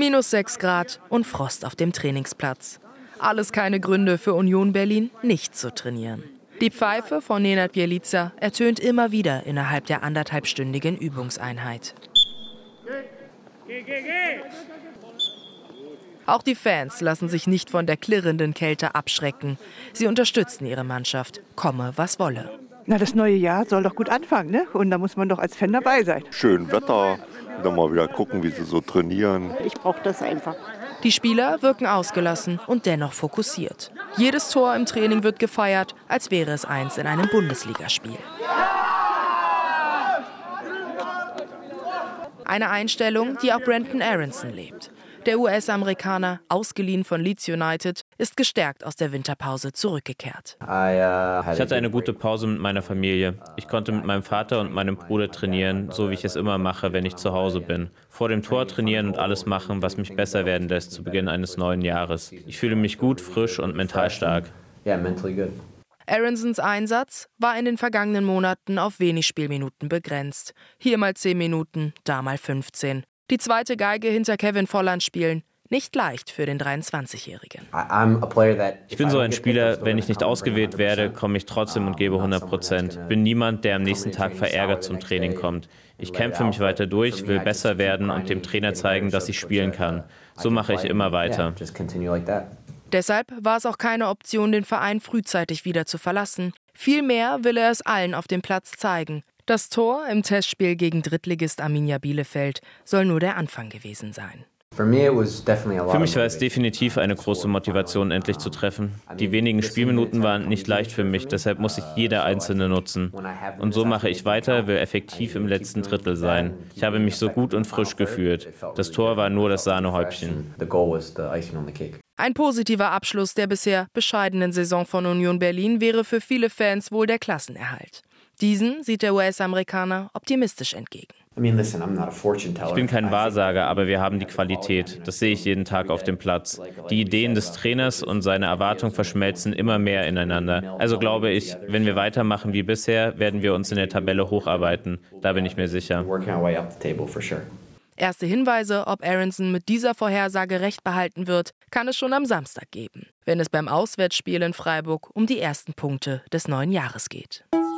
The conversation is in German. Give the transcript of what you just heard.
Minus 6 Grad und Frost auf dem Trainingsplatz. Alles keine Gründe für Union Berlin, nicht zu trainieren. Die Pfeife von Nenad Bielica ertönt immer wieder innerhalb der anderthalbstündigen Übungseinheit. Auch die Fans lassen sich nicht von der klirrenden Kälte abschrecken. Sie unterstützen ihre Mannschaft, komme was wolle. Na, das neue Jahr soll doch gut anfangen, ne? Und da muss man doch als Fan dabei sein. Schön Wetter, dann mal wieder gucken, wie sie so trainieren. Ich brauche das einfach. Die Spieler wirken ausgelassen und dennoch fokussiert. Jedes Tor im Training wird gefeiert, als wäre es eins in einem Bundesligaspiel. Eine Einstellung, die auch Brandon Aronson lebt. Der US-Amerikaner, ausgeliehen von Leeds United, ist gestärkt aus der Winterpause zurückgekehrt. Ich hatte eine gute Pause mit meiner Familie. Ich konnte mit meinem Vater und meinem Bruder trainieren, so wie ich es immer mache, wenn ich zu Hause bin. Vor dem Tor trainieren und alles machen, was mich besser werden lässt zu Beginn eines neuen Jahres. Ich fühle mich gut, frisch und mental stark. Aronsons Einsatz war in den vergangenen Monaten auf wenig Spielminuten begrenzt. Hier mal 10 Minuten, da mal 15 die zweite Geige hinter Kevin Volland spielen. Nicht leicht für den 23-Jährigen. Ich bin so ein Spieler, wenn ich nicht ausgewählt werde, komme ich trotzdem und gebe 100 Prozent. Bin niemand, der am nächsten Tag verärgert zum Training kommt. Ich kämpfe mich weiter durch, will besser werden und dem Trainer zeigen, dass ich spielen kann. So mache ich immer weiter. Deshalb war es auch keine Option, den Verein frühzeitig wieder zu verlassen. Vielmehr will er es allen auf dem Platz zeigen. Das Tor im Testspiel gegen Drittligist Arminia Bielefeld soll nur der Anfang gewesen sein. Für mich war es definitiv eine große Motivation, endlich zu treffen. Die wenigen Spielminuten waren nicht leicht für mich, deshalb muss ich jede einzelne nutzen. Und so mache ich weiter, will effektiv im letzten Drittel sein. Ich habe mich so gut und frisch gefühlt. Das Tor war nur das Sahnehäubchen. Ein positiver Abschluss der bisher bescheidenen Saison von Union Berlin wäre für viele Fans wohl der Klassenerhalt. Diesen sieht der US-Amerikaner optimistisch entgegen. Ich bin kein Wahrsager, aber wir haben die Qualität. Das sehe ich jeden Tag auf dem Platz. Die Ideen des Trainers und seine Erwartungen verschmelzen immer mehr ineinander. Also glaube ich, wenn wir weitermachen wie bisher, werden wir uns in der Tabelle hocharbeiten. Da bin ich mir sicher. Erste Hinweise, ob Aronson mit dieser Vorhersage recht behalten wird, kann es schon am Samstag geben, wenn es beim Auswärtsspiel in Freiburg um die ersten Punkte des neuen Jahres geht.